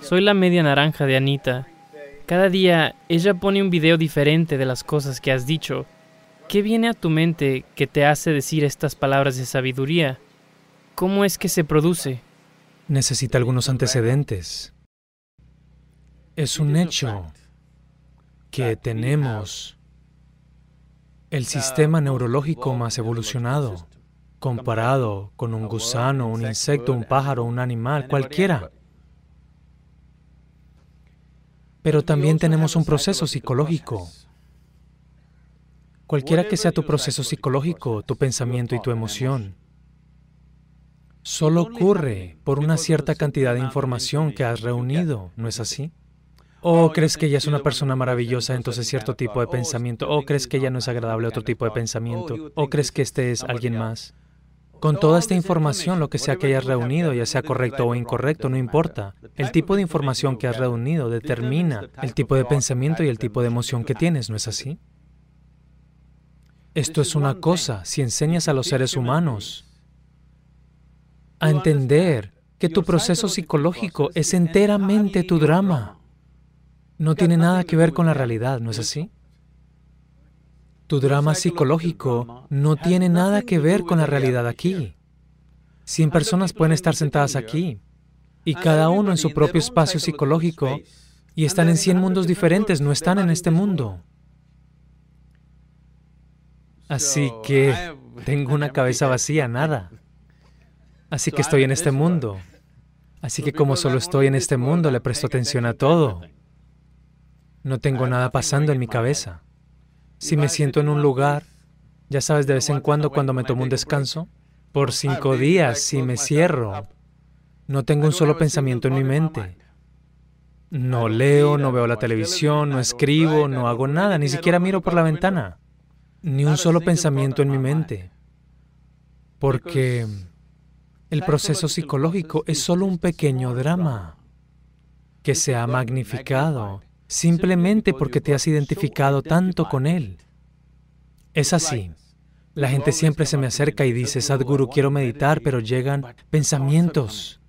Soy la media naranja de Anita. Cada día ella pone un video diferente de las cosas que has dicho. ¿Qué viene a tu mente que te hace decir estas palabras de sabiduría? ¿Cómo es que se produce? Necesita algunos antecedentes. Es un hecho que tenemos el sistema neurológico más evolucionado comparado con un gusano, un insecto, un pájaro, un animal, cualquiera. Pero también tenemos un proceso psicológico. Cualquiera que sea tu proceso psicológico, tu pensamiento y tu emoción, solo ocurre por una cierta cantidad de información que has reunido, ¿no es así? ¿O crees que ella es una persona maravillosa, entonces cierto tipo de pensamiento? ¿O crees que ella no es agradable, otro tipo de pensamiento? ¿O crees que este es alguien más? Con toda esta información, lo que sea que hayas reunido, ya sea correcto o incorrecto, no importa. El tipo de información que has reunido determina el tipo de pensamiento y el tipo de emoción que tienes, ¿no es así? Esto es una cosa, si enseñas a los seres humanos a entender que tu proceso psicológico es enteramente tu drama, no tiene nada que ver con la realidad, ¿no es así? Tu drama psicológico no tiene nada que ver con la realidad aquí. Cien personas pueden estar sentadas aquí y cada uno en su propio espacio psicológico y están en cien mundos diferentes, no están en este mundo. Así que tengo una cabeza vacía, nada. Así que estoy en este mundo. Así que como solo estoy en este mundo, le presto atención a todo. No tengo nada pasando en mi cabeza. Si me siento en un lugar, ya sabes, de vez en cuando cuando me tomo un descanso, por cinco días, si me cierro, no tengo un solo pensamiento en mi mente. No leo, no veo la televisión, no escribo, no hago nada, ni siquiera miro por la ventana. Ni un solo pensamiento en mi mente. Porque el proceso psicológico es solo un pequeño drama que se ha magnificado simplemente porque te has identificado tanto con Él. Es así. La gente siempre se me acerca y dice, Sadhguru, quiero meditar, pero llegan pensamientos.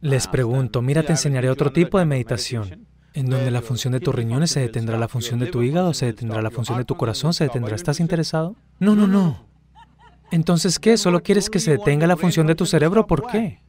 Les pregunto, mira, te enseñaré otro tipo de meditación, en donde la función de tus riñones se detendrá, la función de tu hígado se detendrá, la función de tu corazón se detendrá. ¿Estás interesado? No, no, no. Entonces, ¿qué? ¿Solo quieres que se detenga la función de tu cerebro? ¿Por qué?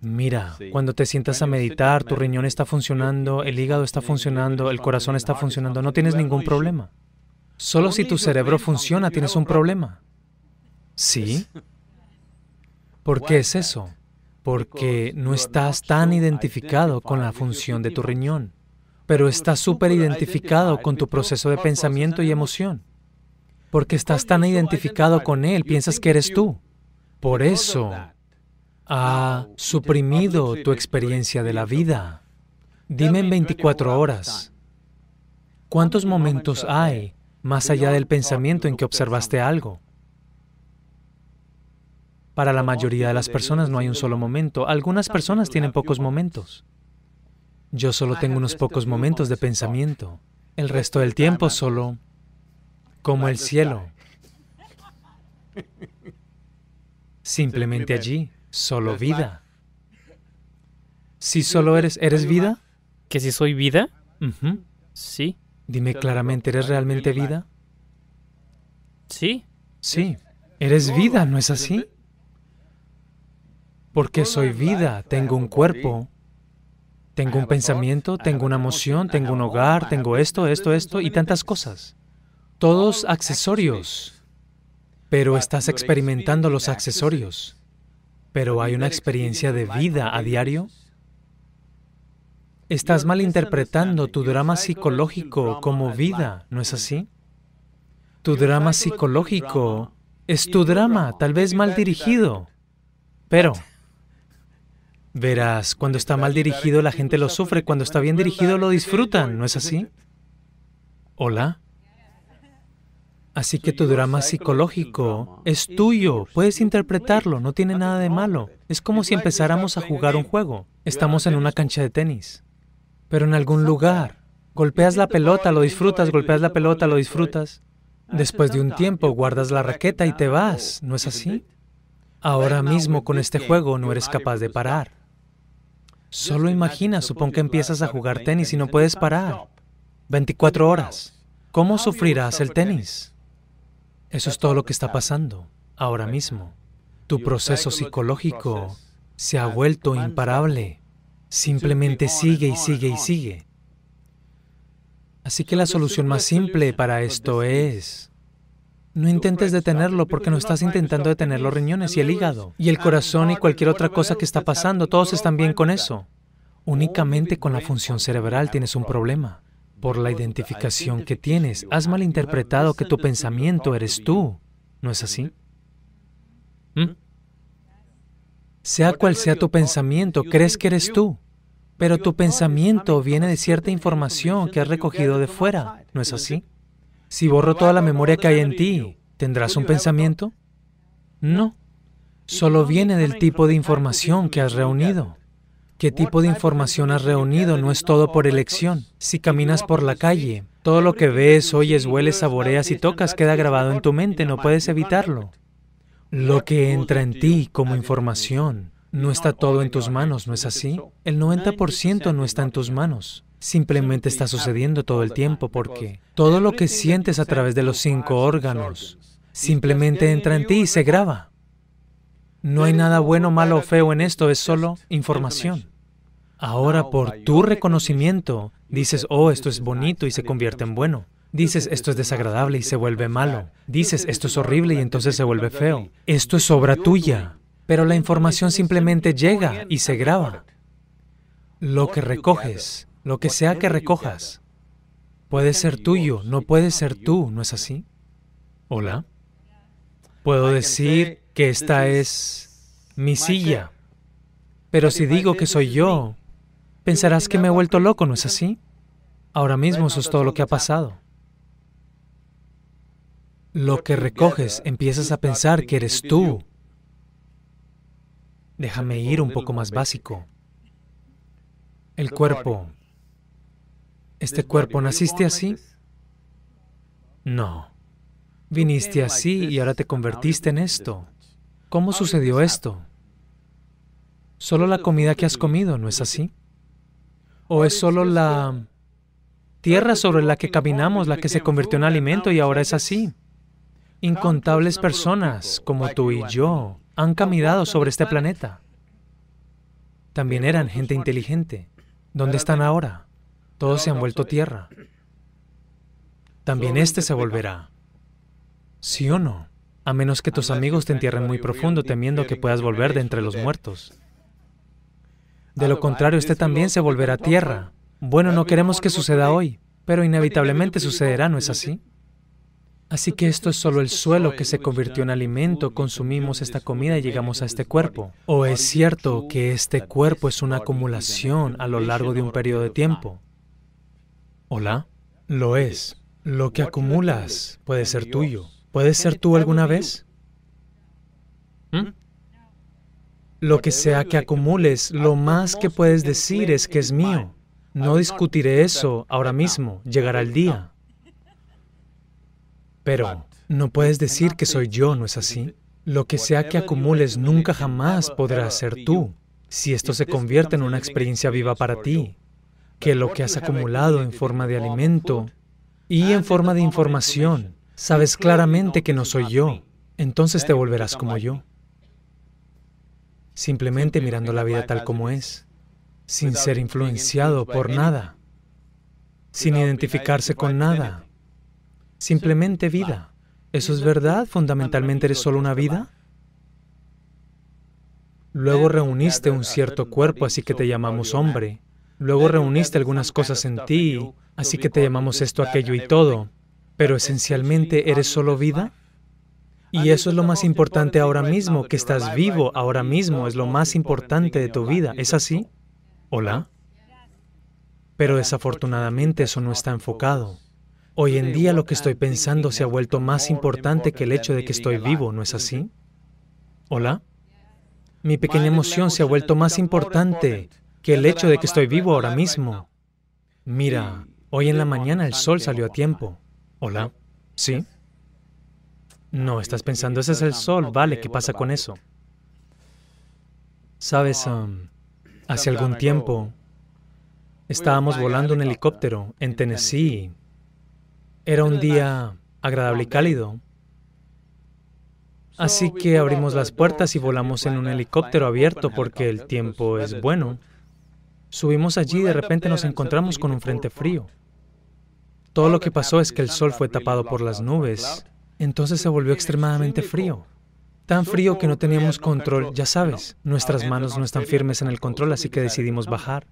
Mira, cuando te sientas a meditar, tu riñón está funcionando, el hígado está funcionando, el corazón está funcionando, no tienes ningún problema. Solo si tu cerebro funciona tienes un problema. ¿Sí? ¿Por qué es eso? Porque no estás tan identificado con la función de tu riñón, pero estás súper identificado con tu proceso de pensamiento y emoción. Porque estás tan identificado con él, piensas que eres tú. Por eso ha suprimido tu experiencia de la vida. Dime en 24 horas, ¿cuántos momentos hay más allá del pensamiento en que observaste algo? Para la mayoría de las personas no hay un solo momento. Algunas personas tienen pocos momentos. Yo solo tengo unos pocos momentos de pensamiento. El resto del tiempo solo como el cielo. Simplemente allí. Solo vida. Si solo eres, ¿eres vida? ¿Que si soy vida? Sí. Dime claramente, ¿eres realmente vida? Sí. Sí. Eres vida, ¿no es así? Porque soy vida, tengo un cuerpo, tengo un pensamiento, tengo una emoción, tengo un hogar, tengo esto, esto, esto y tantas cosas. Todos accesorios. Pero estás experimentando los accesorios pero hay una experiencia de vida a diario? Estás malinterpretando tu drama psicológico como vida, ¿no es así? Tu drama psicológico es tu drama, tal vez mal dirigido, pero verás, cuando está mal dirigido la gente lo sufre, cuando está bien dirigido lo disfrutan, ¿no es así? ¿Hola? Así que tu drama psicológico es tuyo, puedes interpretarlo, no tiene nada de malo. Es como si empezáramos a jugar un juego. Estamos en una cancha de tenis, pero en algún lugar. Golpeas la pelota, lo disfrutas, golpeas la pelota, lo disfrutas. Después de un tiempo guardas la raqueta y te vas, ¿no es así? Ahora mismo con este juego no eres capaz de parar. Solo imagina, supón que empiezas a jugar tenis y no puedes parar. 24 horas. ¿Cómo sufrirás el tenis? Eso es todo lo que está pasando ahora mismo. Tu proceso psicológico se ha vuelto imparable. Simplemente sigue y sigue y sigue. Así que la solución más simple para esto es, no intentes detenerlo porque no estás intentando detener los riñones y el hígado y el corazón y cualquier otra cosa que está pasando. Todos están bien con eso. Únicamente con la función cerebral tienes un problema. Por la identificación que tienes, has malinterpretado que tu pensamiento eres tú. ¿No es así? ¿Mm? Sea cual sea tu pensamiento, crees que eres tú. Pero tu pensamiento viene de cierta información que has recogido de fuera. ¿No es así? Si borro toda la memoria que hay en ti, ¿tendrás un pensamiento? No. Solo viene del tipo de información que has reunido. ¿Qué tipo de información has reunido? No es todo por elección. Si caminas por la calle, todo lo que ves, oyes, hueles, saboreas y tocas queda grabado en tu mente, no puedes evitarlo. Lo que entra en ti como información no está todo en tus manos, ¿no es así? El 90% no está en tus manos. Simplemente está sucediendo todo el tiempo porque todo lo que sientes a través de los cinco órganos simplemente entra en ti y se graba. No hay nada bueno, malo o feo en esto, es solo información. Ahora por tu reconocimiento dices, oh, esto es bonito y se convierte en bueno. Dices, esto es desagradable y se vuelve malo. Dices, esto es horrible y entonces se vuelve feo. Esto es obra tuya. Pero la información simplemente llega y se graba. Lo que recoges, lo que sea que recojas, puede ser tuyo, no puede ser tú, ¿no es así? ¿Hola? Puedo decir que esta es mi silla. Pero si digo que soy yo, pensarás que me he vuelto loco, ¿no es así? Ahora mismo eso es todo lo que ha pasado. Lo que recoges, empiezas a pensar que eres tú. Déjame ir un poco más básico. El cuerpo. ¿Este cuerpo naciste así? No. Viniste así y ahora te convertiste en esto. ¿Cómo sucedió esto? Solo la comida que has comido, ¿no es así? ¿O es solo la tierra sobre la que caminamos la que se convirtió en alimento y ahora es así? Incontables personas, como tú y yo, han caminado sobre este planeta. También eran gente inteligente. ¿Dónde están ahora? Todos se han vuelto tierra. También este se volverá. ¿Sí o no? a menos que tus amigos te entierren muy profundo temiendo que puedas volver de entre los muertos. De lo contrario, este también se volverá tierra. Bueno, no queremos que suceda hoy, pero inevitablemente sucederá, ¿no es así? Así que esto es solo el suelo que se convirtió en alimento, consumimos esta comida y llegamos a este cuerpo. ¿O es cierto que este cuerpo es una acumulación a lo largo de un periodo de tiempo? ¿Hola? Lo es. Lo que acumulas puede ser tuyo. ¿Puedes ser tú alguna vez? ¿Mm? Lo que sea que acumules, lo más que puedes decir es que es mío. No discutiré eso ahora mismo, llegará el día. Pero no puedes decir que soy yo, ¿no es así? Lo que sea que acumules nunca jamás podrá ser tú, si esto se convierte en una experiencia viva para ti, que lo que has acumulado en forma de alimento y en forma de información sabes claramente que no soy yo, entonces te volverás como yo. Simplemente mirando la vida tal como es, sin ser influenciado por nada, sin identificarse con nada, simplemente vida. ¿Eso es verdad? ¿Fundamentalmente eres solo una vida? Luego reuniste un cierto cuerpo, así que te llamamos hombre. Luego reuniste algunas cosas en ti, así que te llamamos esto, aquello y todo pero esencialmente eres solo vida. Y eso es lo más importante ahora mismo, que estás vivo ahora mismo, es lo más importante de tu vida. ¿Es así? ¿Hola? Pero desafortunadamente eso no está enfocado. Hoy en día lo que estoy pensando se ha vuelto más importante que el hecho de que estoy vivo, ¿no es así? ¿Hola? Mi pequeña emoción se ha vuelto más importante que el hecho de que estoy vivo ahora mismo. Mira, hoy en la mañana el sol salió a tiempo. Hola. ¿Sí? No, estás pensando, ese es el sol, vale, ¿qué pasa con eso? Sabes, um, Hace algún tiempo estábamos volando un helicóptero en Tennessee. Era un día agradable y cálido. Así que abrimos las puertas y volamos en un helicóptero abierto porque el tiempo es bueno. Subimos allí y de repente nos encontramos con un frente frío. Todo lo que pasó es que el sol fue tapado por las nubes. Entonces se volvió extremadamente frío. Tan frío que no teníamos control, ya sabes, nuestras manos no están firmes en el control, así que decidimos bajar.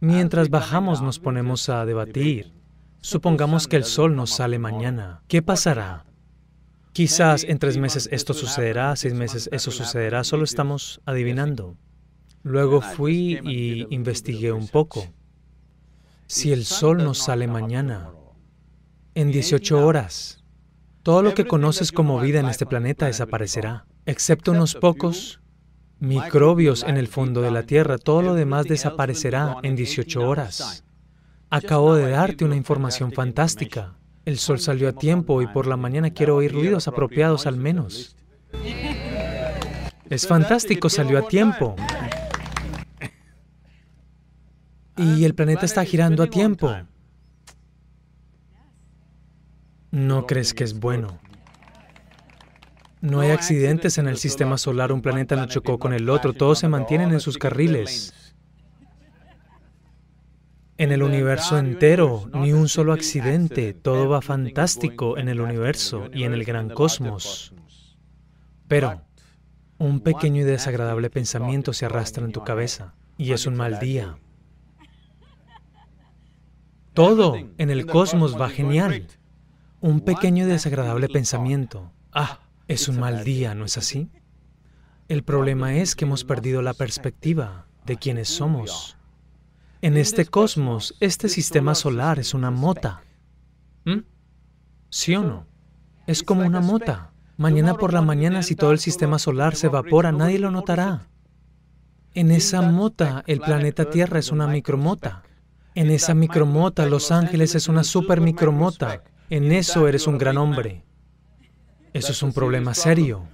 Mientras bajamos nos ponemos a debatir. Supongamos que el sol nos sale mañana. ¿Qué pasará? Quizás en tres meses esto sucederá, seis meses eso sucederá, solo estamos adivinando. Luego fui y investigué un poco. Si el sol nos sale mañana, en 18 horas, todo lo que conoces como vida en este planeta desaparecerá, excepto unos pocos microbios en el fondo de la Tierra. Todo lo demás desaparecerá en 18 horas. Acabo de darte una información fantástica. El sol salió a tiempo y por la mañana quiero oír ruidos apropiados al menos. Es fantástico, salió a tiempo. Y el planeta está girando a tiempo. ¿No crees que es bueno? No hay accidentes en el sistema solar, un planeta no chocó con el otro, todos se mantienen en sus carriles. En el universo entero, ni un solo accidente, todo va fantástico en el universo y en el gran cosmos. Pero un pequeño y desagradable pensamiento se arrastra en tu cabeza y es un mal día. Todo en el cosmos va genial. Un pequeño y desagradable pensamiento. Ah, es un mal día, ¿no es así? El problema es que hemos perdido la perspectiva de quiénes somos. En este cosmos, este sistema solar es una mota. ¿Mm? ¿Sí o no? Es como una mota. Mañana por la mañana, si todo el sistema solar se evapora, nadie lo notará. En esa mota, el planeta Tierra es una micromota. En esa micromota, Los Ángeles es una super micromota. En eso eres un gran hombre. Eso es un problema serio.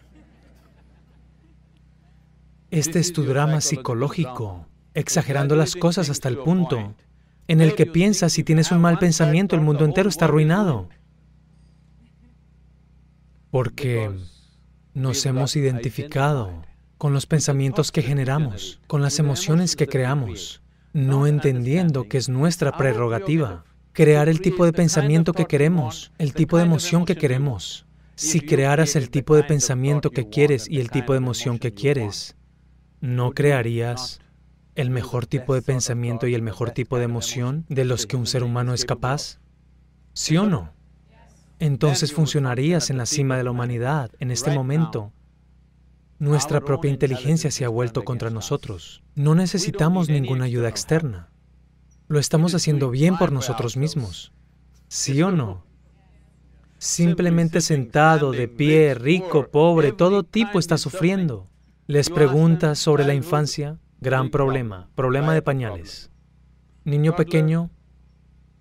Este es tu drama psicológico, exagerando las cosas hasta el punto en el que piensas si tienes un mal pensamiento, el mundo entero está arruinado. Porque nos hemos identificado con los pensamientos que generamos, con las emociones que creamos no entendiendo que es nuestra prerrogativa crear el tipo de pensamiento que queremos, el tipo de emoción que queremos. Si crearas el tipo de pensamiento que quieres y el tipo de emoción que quieres, ¿no crearías el mejor tipo de pensamiento y el mejor tipo de emoción de los que un ser humano es capaz? ¿Sí o no? Entonces funcionarías en la cima de la humanidad en este momento nuestra propia inteligencia se ha vuelto contra nosotros. No necesitamos ninguna ayuda externa. Lo estamos haciendo bien por nosotros mismos. ¿Sí o no? Simplemente sentado, de pie, rico, pobre, todo tipo está sufriendo. Les preguntas sobre la infancia, gran problema, problema de pañales. Niño pequeño,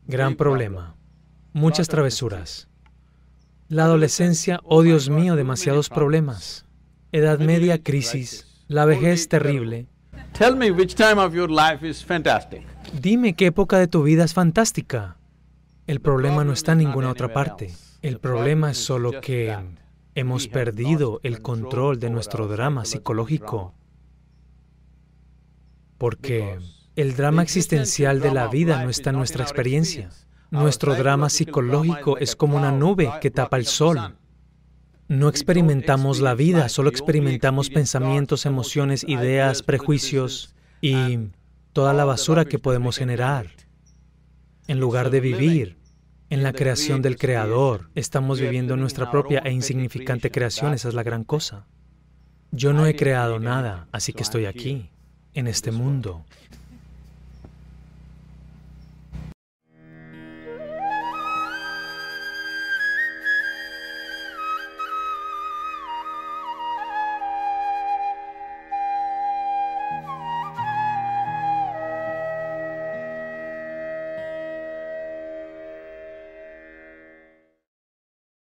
gran problema, muchas travesuras. La adolescencia, oh Dios mío, demasiados problemas. Edad media, crisis. La vejez, terrible. Dime qué época de tu vida es fantástica. El problema no está en ninguna otra parte. El problema es solo que hemos perdido el control de nuestro drama psicológico. Porque el drama existencial de la vida no está en nuestra experiencia. Nuestro drama psicológico es como una nube que tapa el sol. No experimentamos la vida, solo experimentamos pensamientos, emociones, ideas, prejuicios y toda la basura que podemos generar. En lugar de vivir en la creación del Creador, estamos viviendo nuestra propia e insignificante creación, esa es la gran cosa. Yo no he creado nada, así que estoy aquí, en este mundo.